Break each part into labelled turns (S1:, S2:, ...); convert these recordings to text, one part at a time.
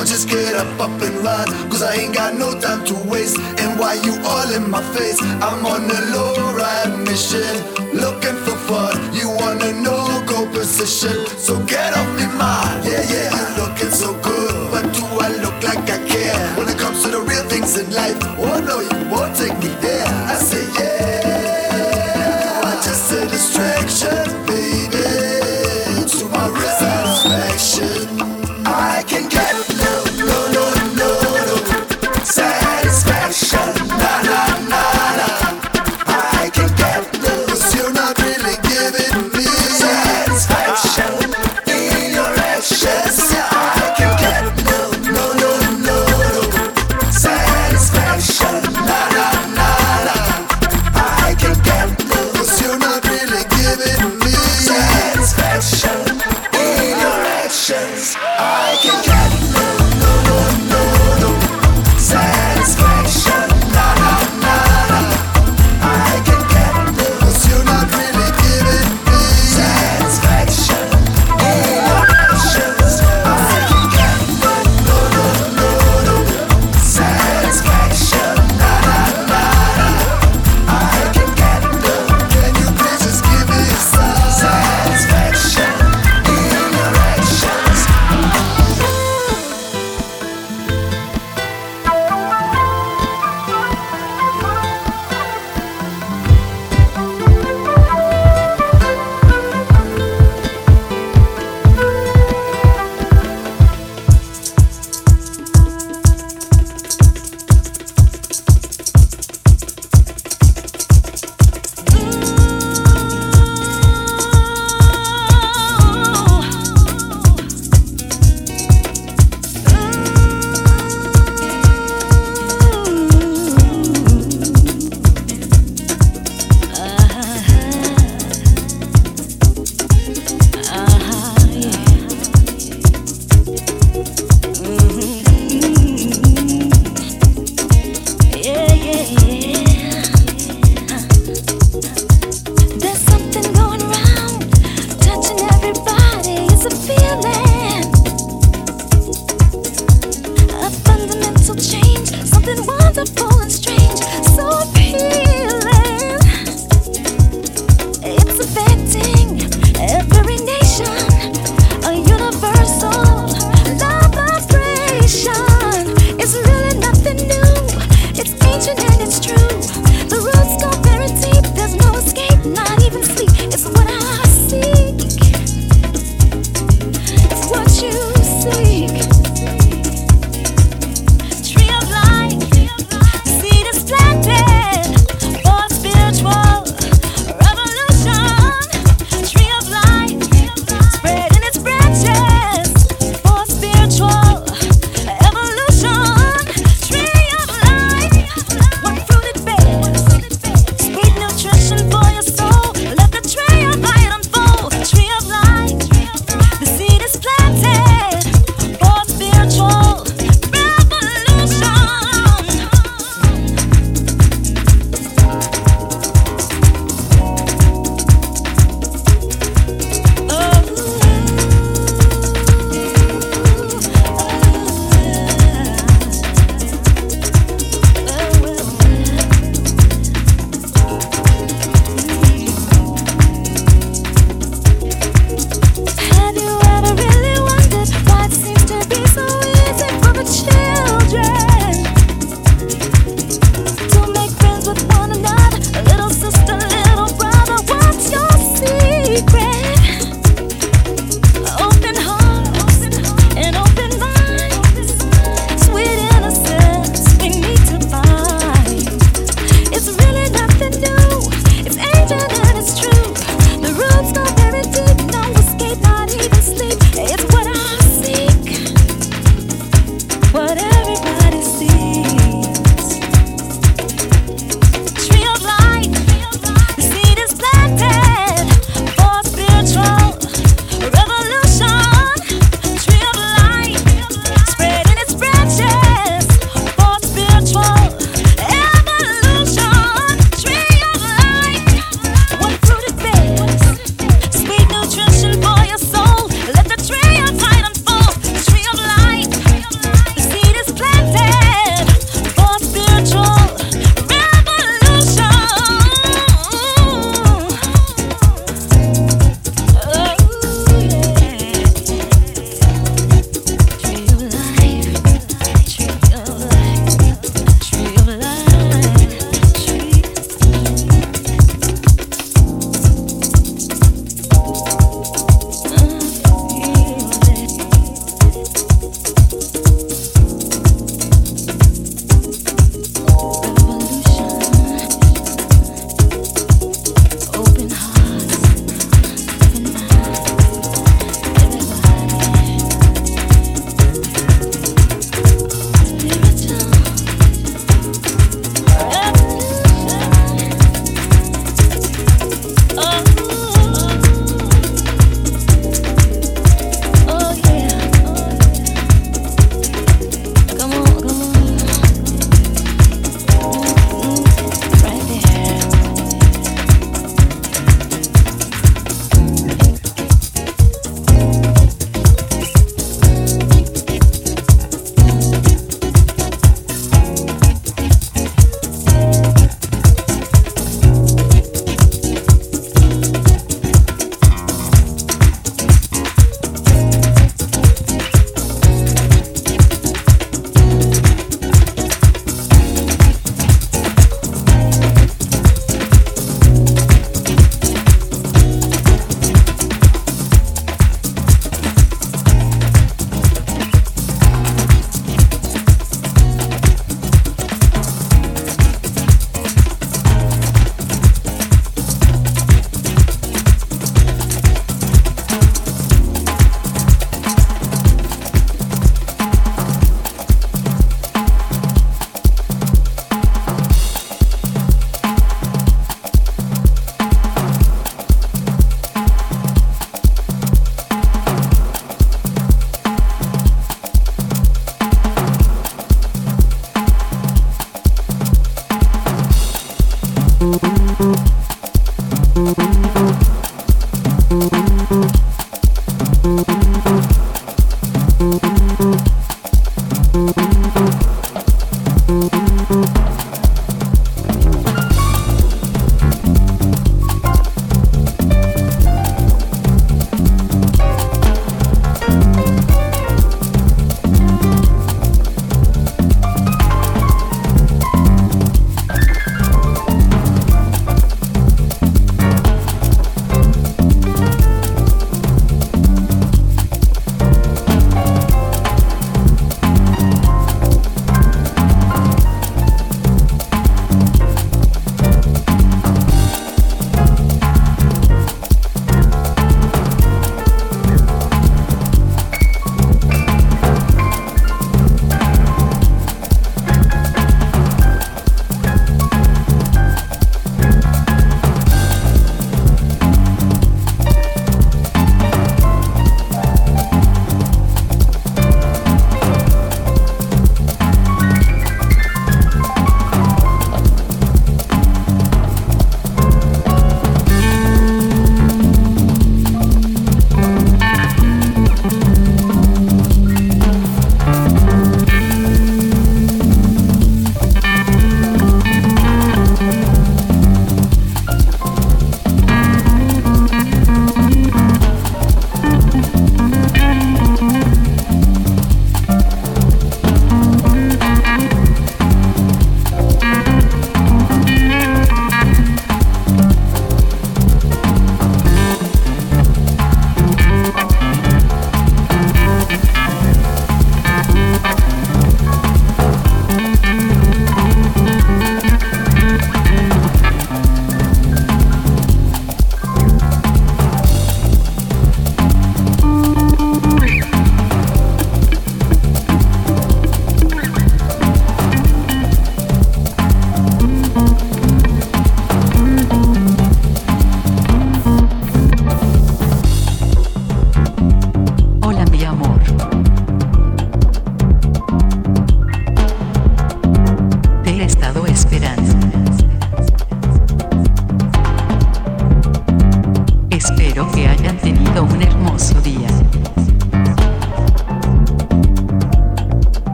S1: I'ma just get up, up and run. Cause I ain't got no time to waste. And why you all in my face? I'm on a low ride mission, looking for fun. You wanna know go position, so get off me mind. Yeah, yeah, you're looking so good. But do I look like I care? When it comes to the real things in life, oh no, you won't take me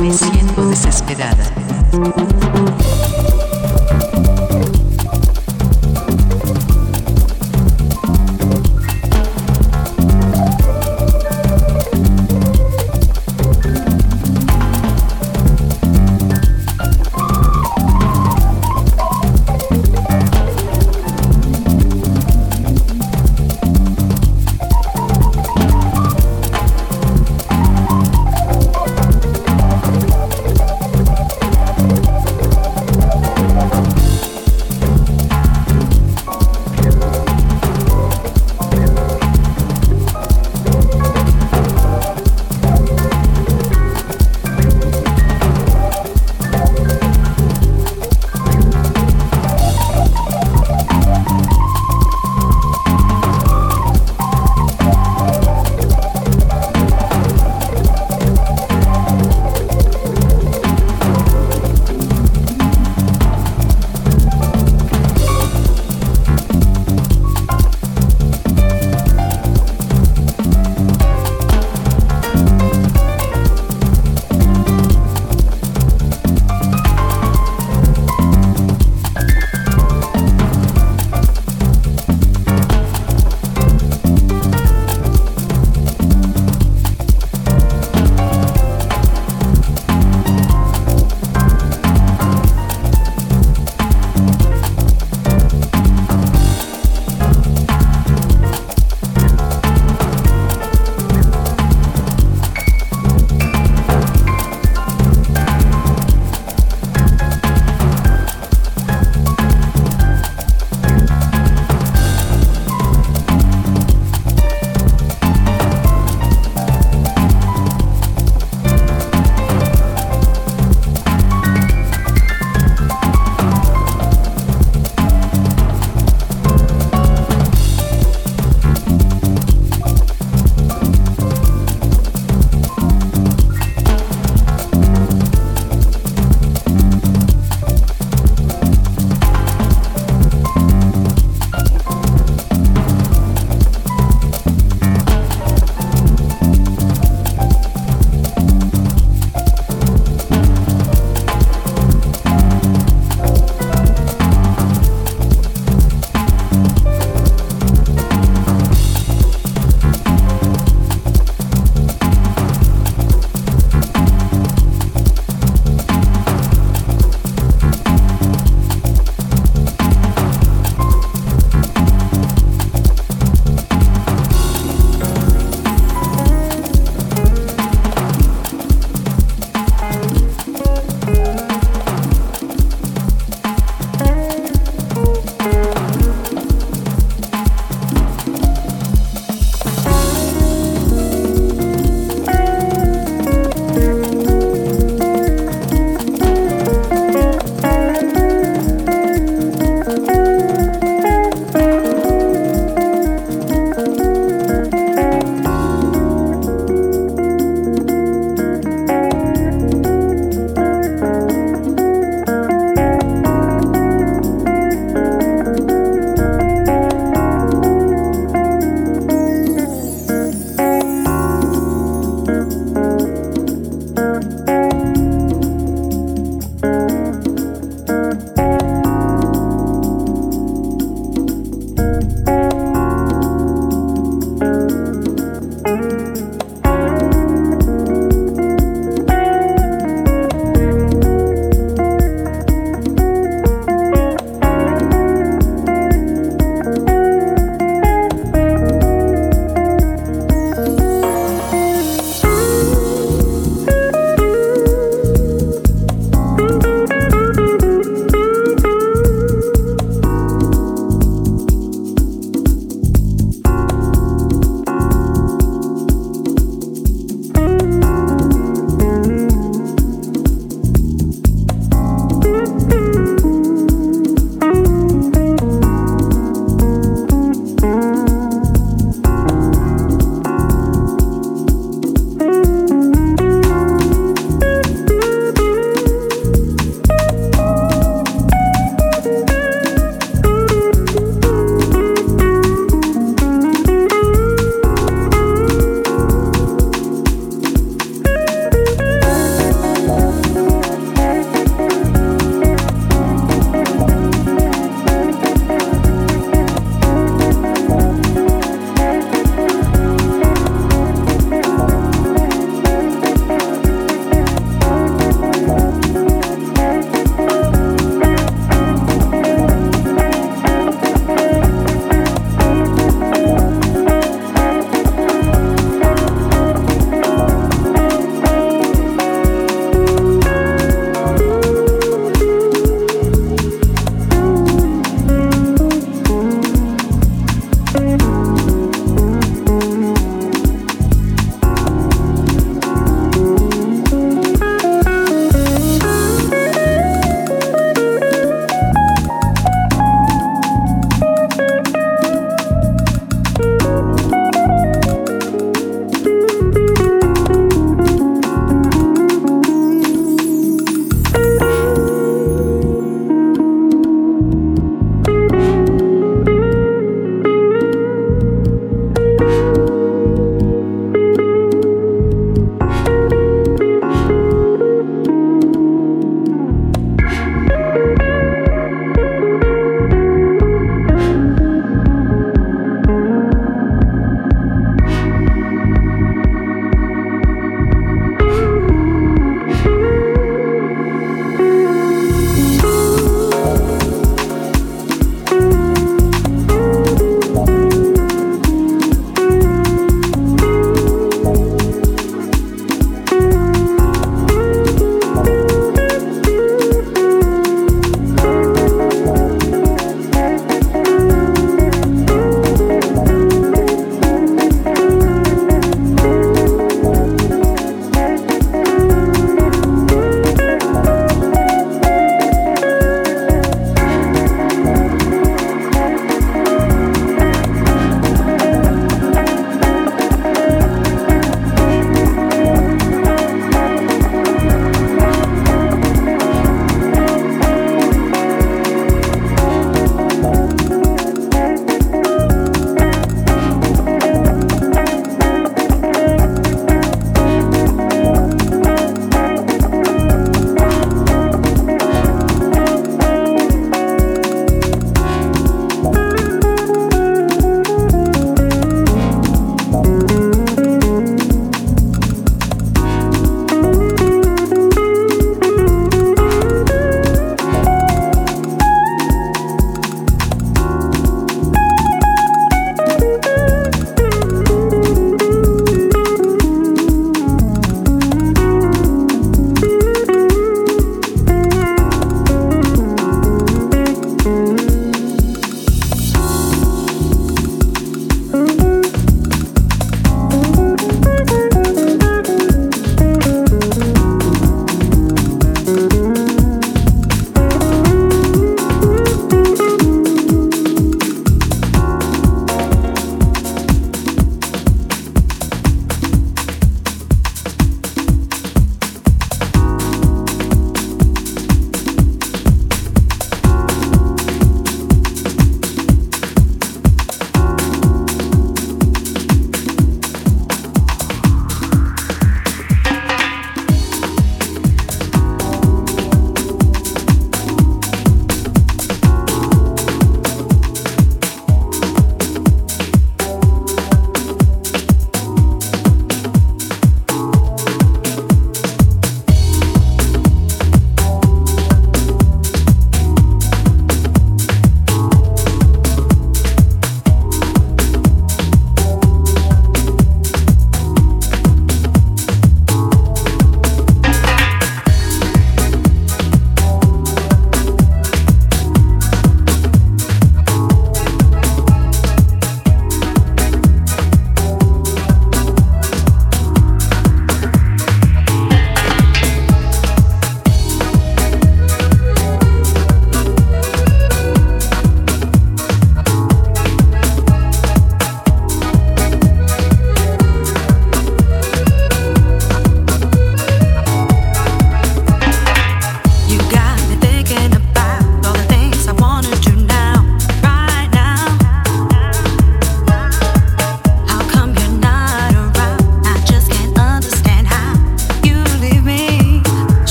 S2: Me siento desesperada.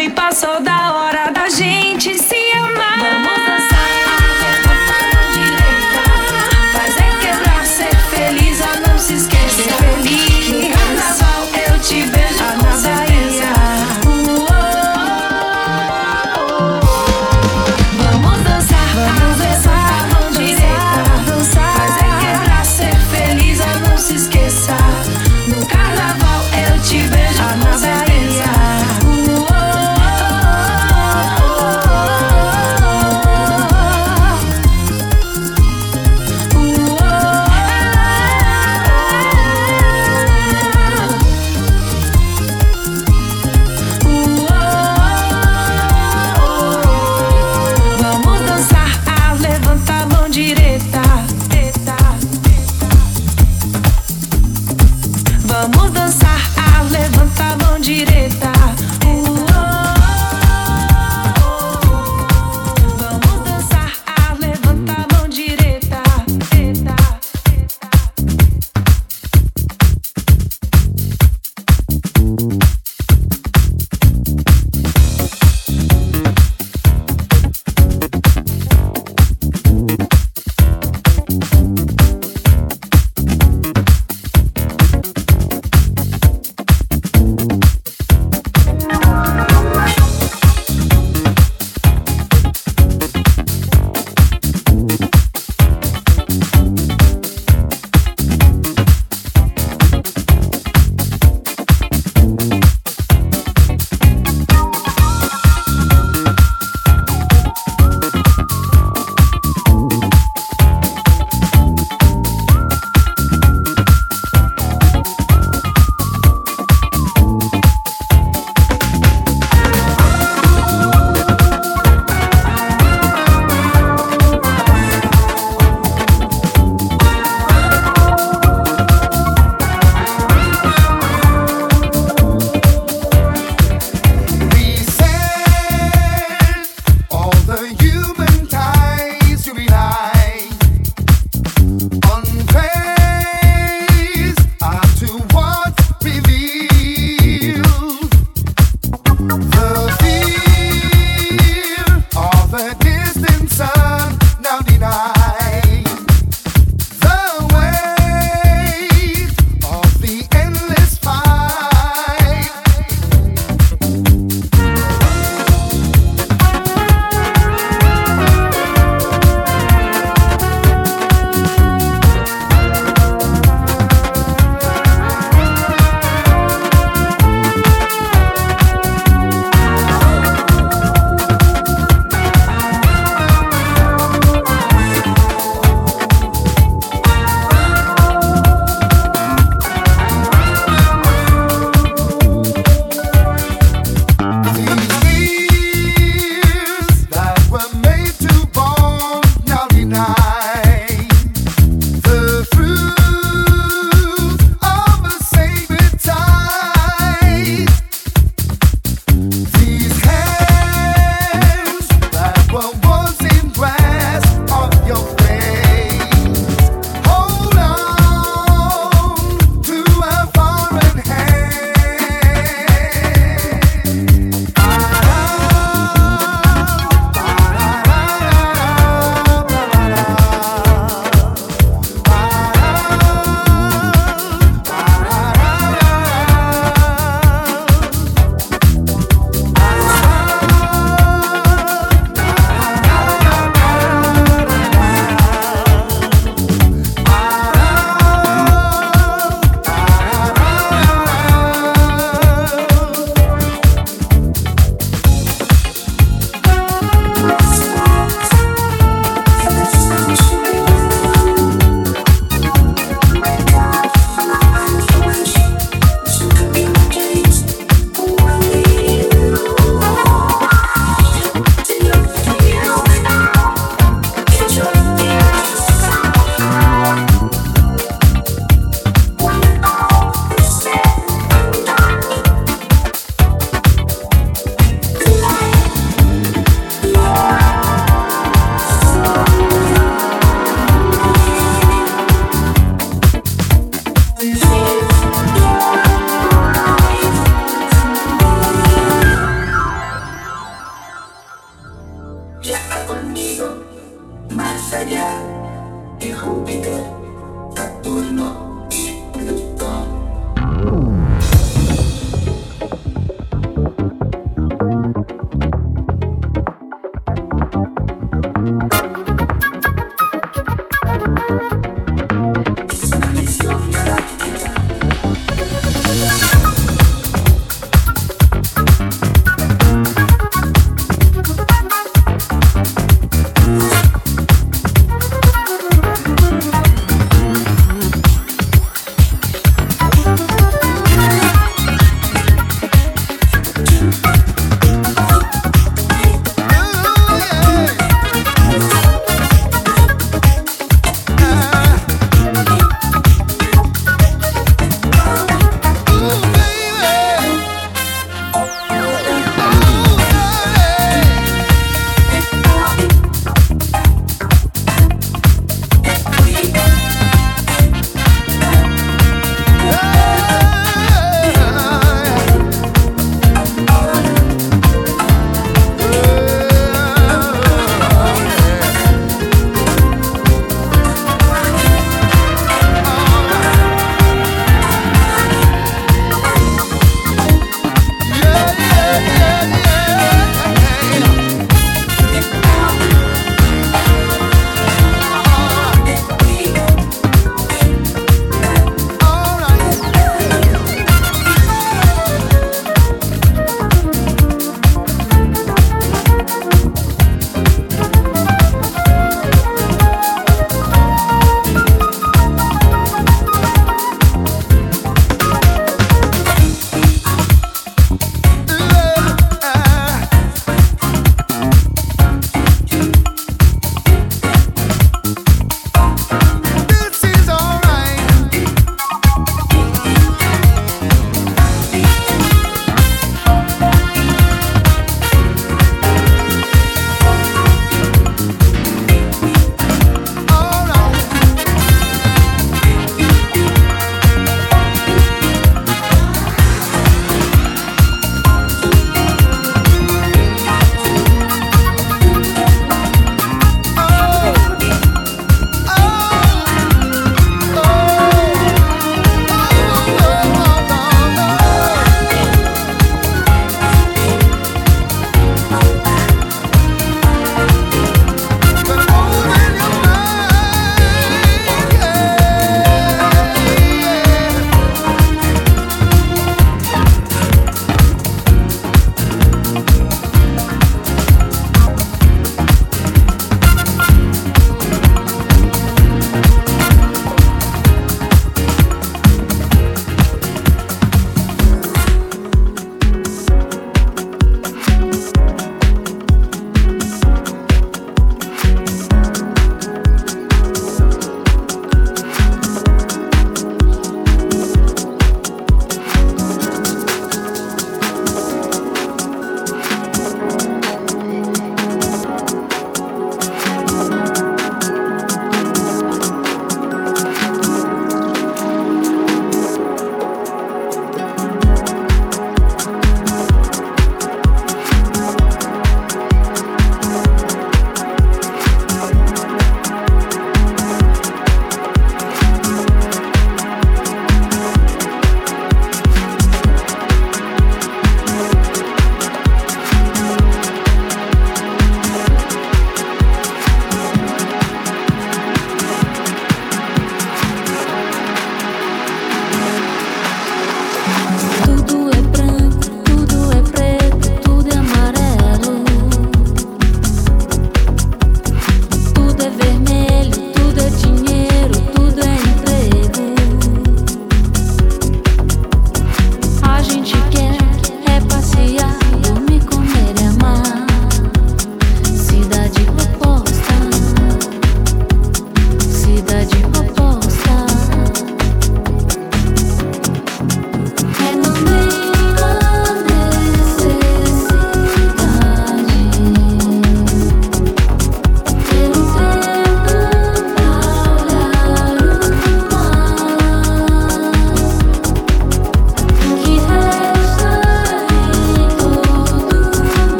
S3: vem, passou da hora da gente se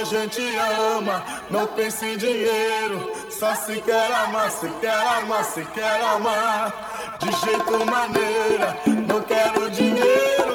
S4: a gente ama. Não pense em dinheiro, só se quer amar, se quer amar, se quer amar. De jeito maneira, não quero dinheiro.